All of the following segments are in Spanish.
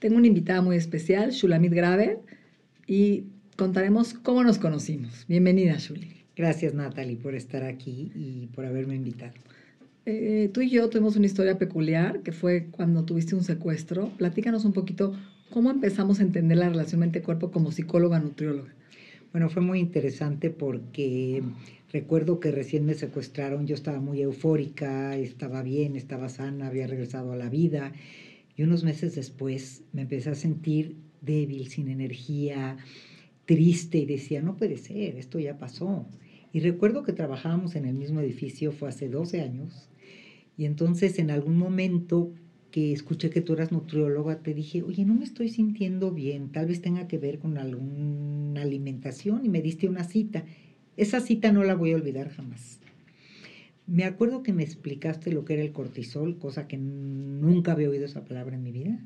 Tengo una invitada muy especial, Shulamit Graver, y contaremos cómo nos conocimos. Bienvenida, Shuli. Gracias, Natalie, por estar aquí y por haberme invitado. Eh, tú y yo tuvimos una historia peculiar que fue cuando tuviste un secuestro. Platícanos un poquito cómo empezamos a entender la relación mente-cuerpo como psicóloga nutrióloga. Bueno, fue muy interesante porque recuerdo que recién me secuestraron, yo estaba muy eufórica, estaba bien, estaba sana, había regresado a la vida y unos meses después me empecé a sentir débil, sin energía, triste y decía, no puede ser, esto ya pasó. Y recuerdo que trabajábamos en el mismo edificio, fue hace 12 años, y entonces en algún momento que escuché que tú eras nutrióloga, te dije, oye, no me estoy sintiendo bien, tal vez tenga que ver con alguna alimentación y me diste una cita. Esa cita no la voy a olvidar jamás. Me acuerdo que me explicaste lo que era el cortisol, cosa que nunca había oído esa palabra en mi vida.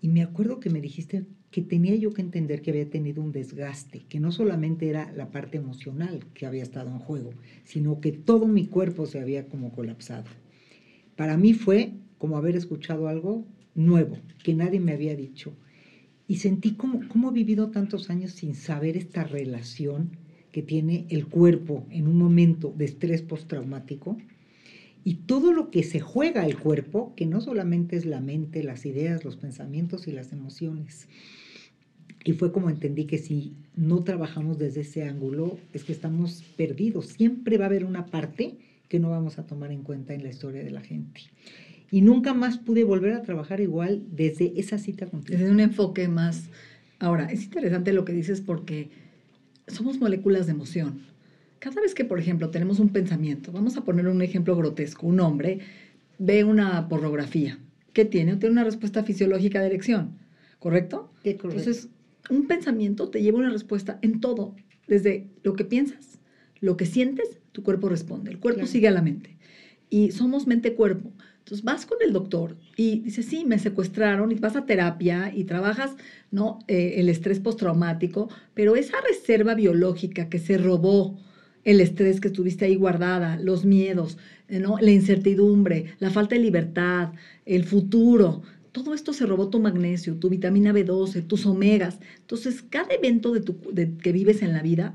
Y me acuerdo que me dijiste que tenía yo que entender que había tenido un desgaste, que no solamente era la parte emocional que había estado en juego, sino que todo mi cuerpo se había como colapsado. Para mí fue como haber escuchado algo nuevo, que nadie me había dicho. Y sentí como, como he vivido tantos años sin saber esta relación que tiene el cuerpo en un momento de estrés postraumático y todo lo que se juega el cuerpo, que no solamente es la mente, las ideas, los pensamientos y las emociones. Y fue como entendí que si no trabajamos desde ese ángulo, es que estamos perdidos. Siempre va a haber una parte que no vamos a tomar en cuenta en la historia de la gente. Y nunca más pude volver a trabajar igual desde esa cita contigo. Desde un enfoque más... Ahora, es interesante lo que dices porque somos moléculas de emoción. Cada vez que, por ejemplo, tenemos un pensamiento, vamos a poner un ejemplo grotesco, un hombre ve una pornografía. ¿Qué tiene? Tiene una respuesta fisiológica de erección, ¿correcto? Correcto. Entonces, un pensamiento te lleva una respuesta en todo, desde lo que piensas, lo que sientes, tu cuerpo responde, el cuerpo Claro. sigue a la mente. Y somos mente-cuerpo. Entonces vas con el doctor y dices, sí, me secuestraron y vas a terapia y trabajas ¿no? Eh, el estrés postraumático, pero esa reserva biológica que se robó el estrés que estuviste ahí guardada, los miedos, eh, ¿no? la incertidumbre, la falta de libertad, el futuro, todo esto se robó tu magnesio, tu vitamina B12, tus omegas. Entonces, cada evento de tu, que vives en la vida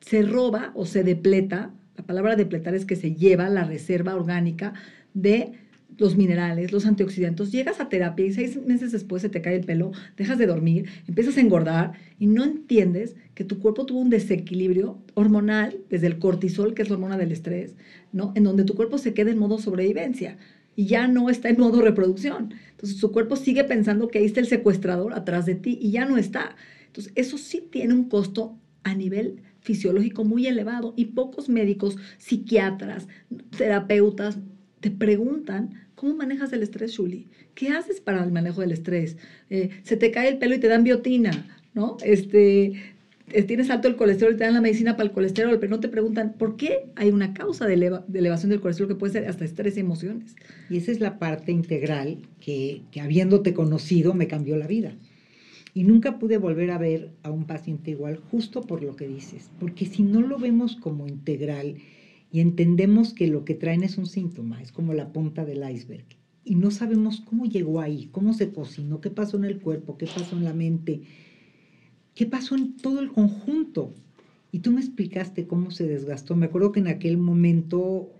se roba o se depleta. La palabra depletar es que se lleva la reserva orgánica de los minerales, los antioxidantes. Llegas a terapia y seis meses después se te cae el pelo, dejas de dormir, empiezas a engordar y no entiendes que tu cuerpo tuvo un desequilibrio hormonal desde el cortisol, que es la hormona del estrés, ¿no? En donde tu cuerpo se queda en modo sobrevivencia y ya no está en modo reproducción. Entonces tu cuerpo sigue pensando que ahí está el secuestrador atrás de ti y ya no está. Entonces eso sí tiene un costo a nivel fisiológico muy elevado y pocos médicos, psiquiatras, terapeutas te preguntan cómo manejas el estrés, Shuli. ¿Qué haces para el manejo del estrés? Eh, se te cae el pelo y te dan biotina, ¿no? Este, eh, tienes alto el colesterol y te dan la medicina para el colesterol, pero no te preguntan por qué hay una causa de, eleva- de elevación del colesterol que puede ser hasta estrés y emociones. Y esa es la parte integral que, que habiéndote conocido me cambió la vida. Y nunca pude volver a ver a un paciente igual justo por lo que dices. Porque si no lo vemos como integral y entendemos que lo que traen es un síntoma, es como la punta del iceberg, y no sabemos cómo llegó ahí, cómo se cocinó, qué pasó en el cuerpo, qué pasó en la mente, qué pasó en todo el conjunto. Y tú me explicaste cómo se desgastó. Me acuerdo que en aquel momento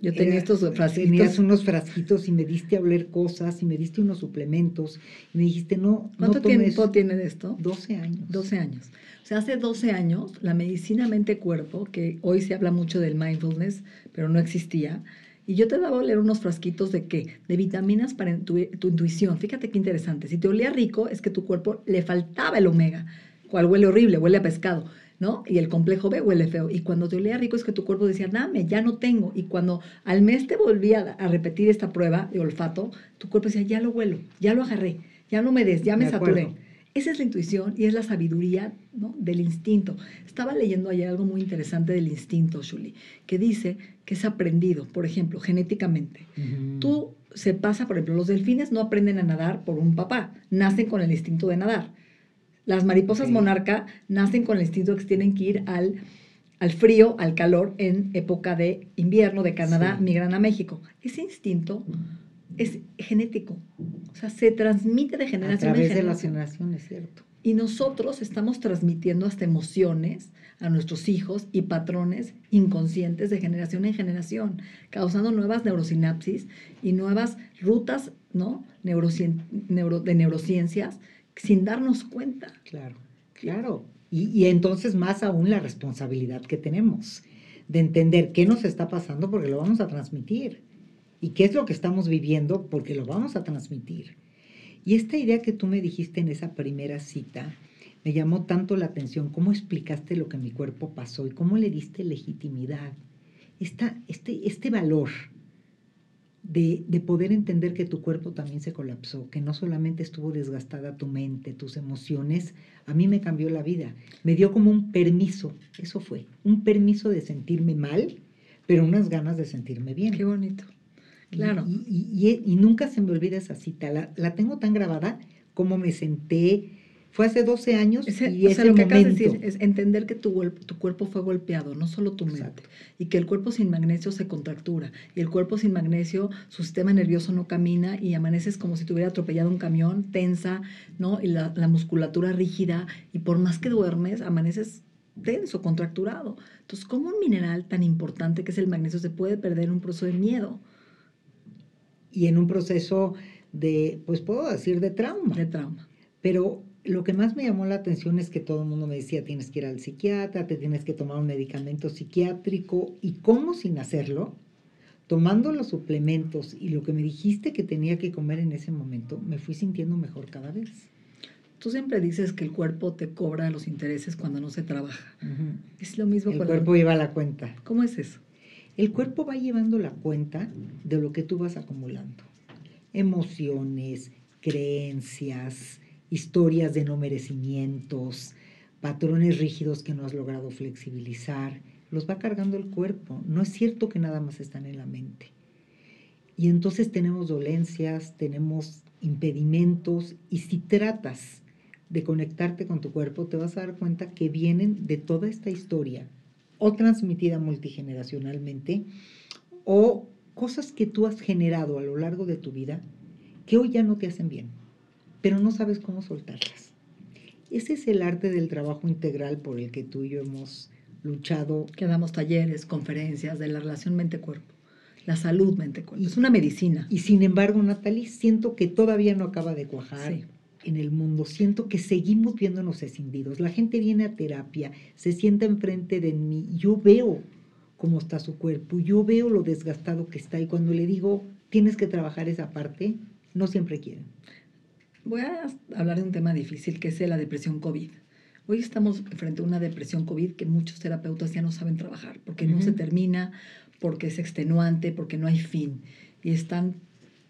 Yo tenía era- estos frasquitos. Tenías unos frasquitos y me diste a oler cosas y me diste unos suplementos y me dijiste, no, ¿Cuánto no tomes tiempo tiene de esto? 12 años. 12 años. O sea, hace 12 años la medicina mente-cuerpo, que hoy se habla mucho del mindfulness, pero no existía, y yo te daba a leer unos frasquitos de qué? De vitaminas para tu, tu intuición. Fíjate qué interesante. Si te olía rico, es que tu cuerpo le faltaba el omega, cual huele horrible, huele a pescado. ¿No? Y el complejo B huele feo. Y cuando te olía rico es que tu cuerpo decía, dame, ya no tengo. Y cuando al mes te volvía a repetir esta prueba de olfato, tu cuerpo decía, ya lo huelo, ya lo agarré, ya no me des, ya me saturé. Esa es la intuición y es la sabiduría del instinto. Estaba leyendo ayer algo muy interesante del instinto, Shuli, que dice que es aprendido, por ejemplo, genéticamente. Tú se pasa, por ejemplo, los delfines no aprenden a nadar por un papá, nacen con el instinto de nadar. Las mariposas monarca nacen con el instinto que tienen que ir al, al frío, al calor en época de invierno de Canadá, migran a México. Ese instinto es genético, o sea, se transmite de generación a través de las generaciones, cierto. Y nosotros estamos transmitiendo hasta emociones a nuestros hijos y patrones inconscientes de generación en generación, causando nuevas neurosinapsis y nuevas rutas ¿no? neuro, de neurociencias sin darnos cuenta. Claro, claro. Y, y entonces más aún la responsabilidad que tenemos de entender qué nos está pasando porque lo vamos a transmitir y qué es lo que estamos viviendo porque lo vamos a transmitir. Y esta idea que tú me dijiste en esa primera cita me llamó tanto la atención, cómo explicaste lo que mi cuerpo pasó y cómo le diste legitimidad, Esta, este, este valor de, de, poder entender que tu cuerpo también se colapsó, que no solamente estuvo desgastada tu mente, tus emociones, a mí me cambió la vida, me dio como un permiso, eso fue, un permiso de sentirme mal, pero unas ganas de sentirme bien. Qué bonito. Claro. Y, y, nunca se me olvida esa cita. La, la, tengo tan grabada como me senté. Fue hace 12 años y ese lo que momento. de decir es entender que tu, tu, cuerpo fue golpeado, no solo tu mente. Y que el cuerpo sin magnesio se contractura. Y el cuerpo sin magnesio, su sistema nervioso no camina y amaneces como si te hubiera atropellado un camión, tensa, ¿no? Y la, la musculatura rígida. Y por más que duermes, amaneces tenso, contracturado. Entonces, ¿cómo un mineral tan importante que es el magnesio se puede perder en un proceso de miedo? y en un proceso de, pues puedo decir, de trauma. De trauma. Pero lo que más me llamó la atención es que todo el mundo me decía, tienes que ir al psiquiatra, te tienes que tomar un medicamento psiquiátrico, y cómo sin hacerlo, tomando los suplementos y lo que me dijiste que tenía que comer en ese momento, me fui sintiendo mejor cada vez. Tú siempre dices que el cuerpo te cobra los intereses cuando no se trabaja. Es lo mismo el cuerpo lleva la cuenta. ¿Cómo es eso? El cuerpo va llevando la cuenta de lo que tú vas acumulando. Emociones, creencias, historias de no merecimientos, patrones rígidos que no has logrado flexibilizar, los va cargando el cuerpo. No es cierto que nada más están en la mente. Y entonces tenemos dolencias, tenemos impedimentos y si tratas de conectarte con tu cuerpo, te vas a dar cuenta que vienen de toda esta historia o transmitida multigeneracionalmente, o cosas que tú has generado a lo largo de tu vida que hoy ya no te hacen bien, pero no sabes cómo soltarlas. Ese es el arte del trabajo integral por el que tú y yo hemos luchado. Que damos talleres, conferencias de la relación mente-cuerpo, la salud mente-cuerpo. Es una medicina. Y sin embargo, Natalie, siento que todavía no acaba de cuajar. Sí en el mundo. Siento que seguimos viéndonos escindidos. La gente viene a terapia, se sienta enfrente de mí. Yo veo cómo está su cuerpo, yo veo lo desgastado que está y cuando le digo, tienes que trabajar esa parte, no siempre quieren. Voy a hablar de un tema difícil que es la depresión COVID. Hoy estamos frente a una depresión COVID que muchos terapeutas ya no saben trabajar porque no se termina, porque es extenuante, porque no hay fin. Y están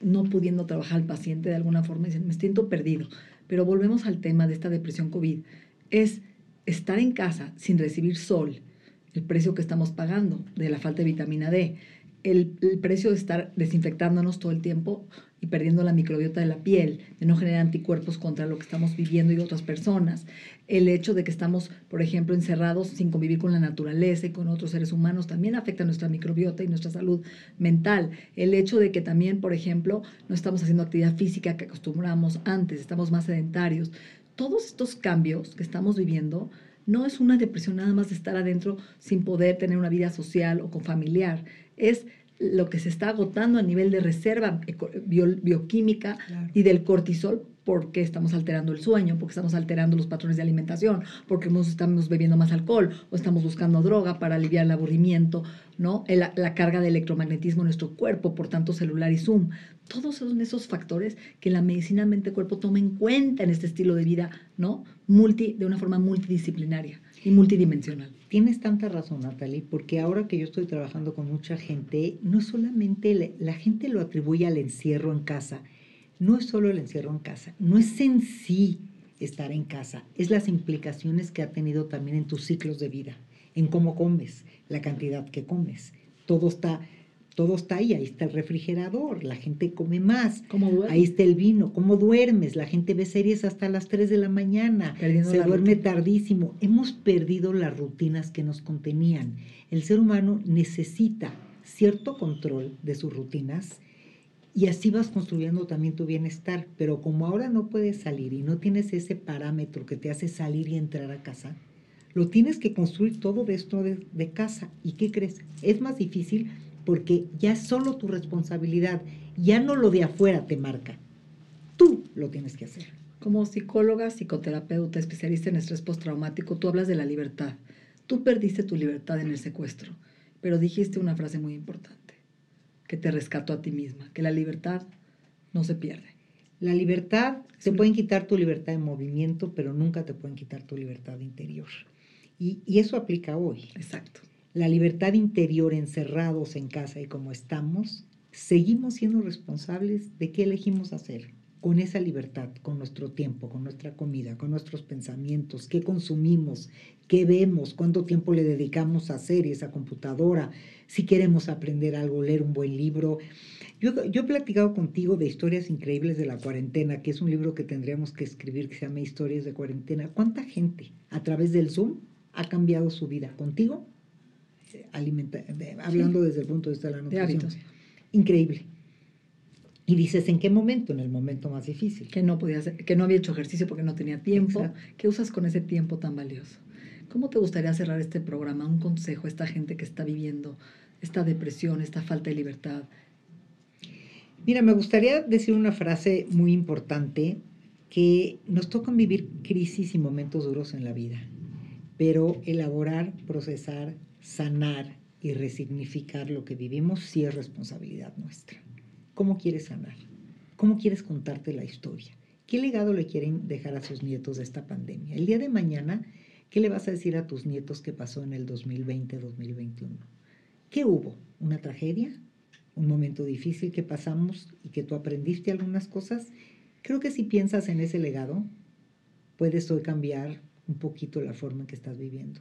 no pudiendo trabajar al paciente de alguna forma dicen, me siento perdido. Pero volvemos al tema de esta depresión COVID. Es estar en casa sin recibir sol, el precio que estamos pagando de la falta de vitamina D, el, precio de estar desinfectándonos todo el tiempo y perdiendo la microbiota de la piel, de no generar anticuerpos contra lo que estamos viviendo y otras personas, el hecho de que estamos, por ejemplo, encerrados sin convivir con la naturaleza y con otros seres humanos también afecta nuestra microbiota y nuestra salud mental, el hecho de que también, por ejemplo, no estamos haciendo actividad física que acostumbramos antes, estamos más sedentarios, todos estos cambios que estamos viviendo no es una depresión nada más de estar adentro sin poder tener una vida social o con familiar, es lo que se está agotando a nivel de reserva bioquímica y del cortisol porque estamos alterando el sueño, porque estamos alterando los patrones de alimentación, porque estamos bebiendo más alcohol o estamos buscando droga para aliviar el aburrimiento, ¿no? la carga de electromagnetismo en nuestro cuerpo, por tanto celular y Zoom. Todos son esos factores que la medicina mente-cuerpo toma en cuenta en este estilo de vida, ¿no? Multi, de una forma multidisciplinaria y multidimensional. Tienes tanta razón, Natalie, porque ahora que yo estoy trabajando con mucha gente, no solamente la gente lo atribuye al encierro en casa, no es solo el encierro en casa, no es en sí estar en casa, es las implicaciones que ha tenido también en tus ciclos de vida, en cómo comes, la cantidad que comes. Todo está, todo está ahí, ahí está el refrigerador, la gente come más, ahí está el vino, cómo duermes, la gente ve series hasta las 3 de la mañana, se duerme tardísimo. Hemos perdido las rutinas que nos contenían. El ser humano necesita cierto control de sus rutinas y así vas construyendo también tu bienestar. Pero como ahora no puedes salir y no tienes ese parámetro que te hace salir y entrar a casa, lo tienes que construir todo de esto de, de casa. ¿Y qué crees? Es más difícil porque ya es solo tu responsabilidad, ya no lo de afuera te marca. Tú lo tienes que hacer. Como psicóloga, psicoterapeuta, especialista en estrés postraumático, tú hablas de la libertad. Tú perdiste tu libertad en el secuestro, pero dijiste una frase muy importante que te rescató a ti misma, que la libertad no se pierde. La libertad, se pueden quitar tu libertad de movimiento, pero nunca te pueden quitar tu libertad interior. Y, y eso aplica hoy. Exacto. La libertad interior encerrados en casa y como estamos, seguimos siendo responsables de qué elegimos hacer con esa libertad, con nuestro tiempo, con nuestra comida, con nuestros pensamientos, qué consumimos, qué vemos, cuánto tiempo le dedicamos a series, a computadora, si queremos aprender algo, leer un buen libro. Yo, he platicado contigo de historias increíbles de la cuarentena, que es un libro que tendríamos que escribir que se llama Historias de cuarentena. ¿Cuánta gente a través del Zoom ha cambiado su vida contigo? Alimenta, hablando desde el punto de vista de la nutrición. Increíble. Y dices, ¿en qué momento? En el momento más difícil. Que no podía hacer, que no había hecho ejercicio porque no tenía tiempo. ¿Qué usas con ese tiempo tan valioso? ¿Cómo te gustaría cerrar este programa? Un consejo a esta gente que está viviendo esta depresión, esta falta de libertad. Mira, me gustaría decir una frase muy importante que nos tocan vivir crisis y momentos duros en la vida, pero elaborar, procesar, sanar y resignificar lo que vivimos sí es responsabilidad nuestra. ¿Cómo quieres sanar? ¿Cómo quieres contarte la historia? ¿Qué legado le quieren dejar a sus nietos de esta pandemia? El día de mañana ¿Qué le vas a decir a tus nietos que pasó en el 2020-2021? ¿Qué hubo? ¿Una tragedia? ¿Un momento difícil que pasamos y que tú aprendiste algunas cosas? Creo que si piensas en ese legado, puedes hoy cambiar un poquito la forma en que estás viviendo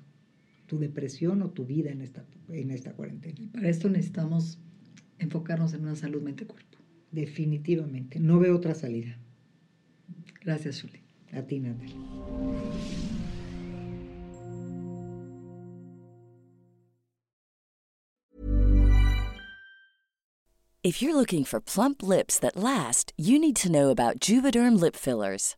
tu depresión o tu vida en esta, en esta cuarentena. para esto necesitamos enfocarnos en una salud mente-cuerpo. Definitivamente. No veo otra salida. Gracias, Julie. A ti, Natalie. If you're looking for plump lips that last, you need to know about Juvederm lip fillers.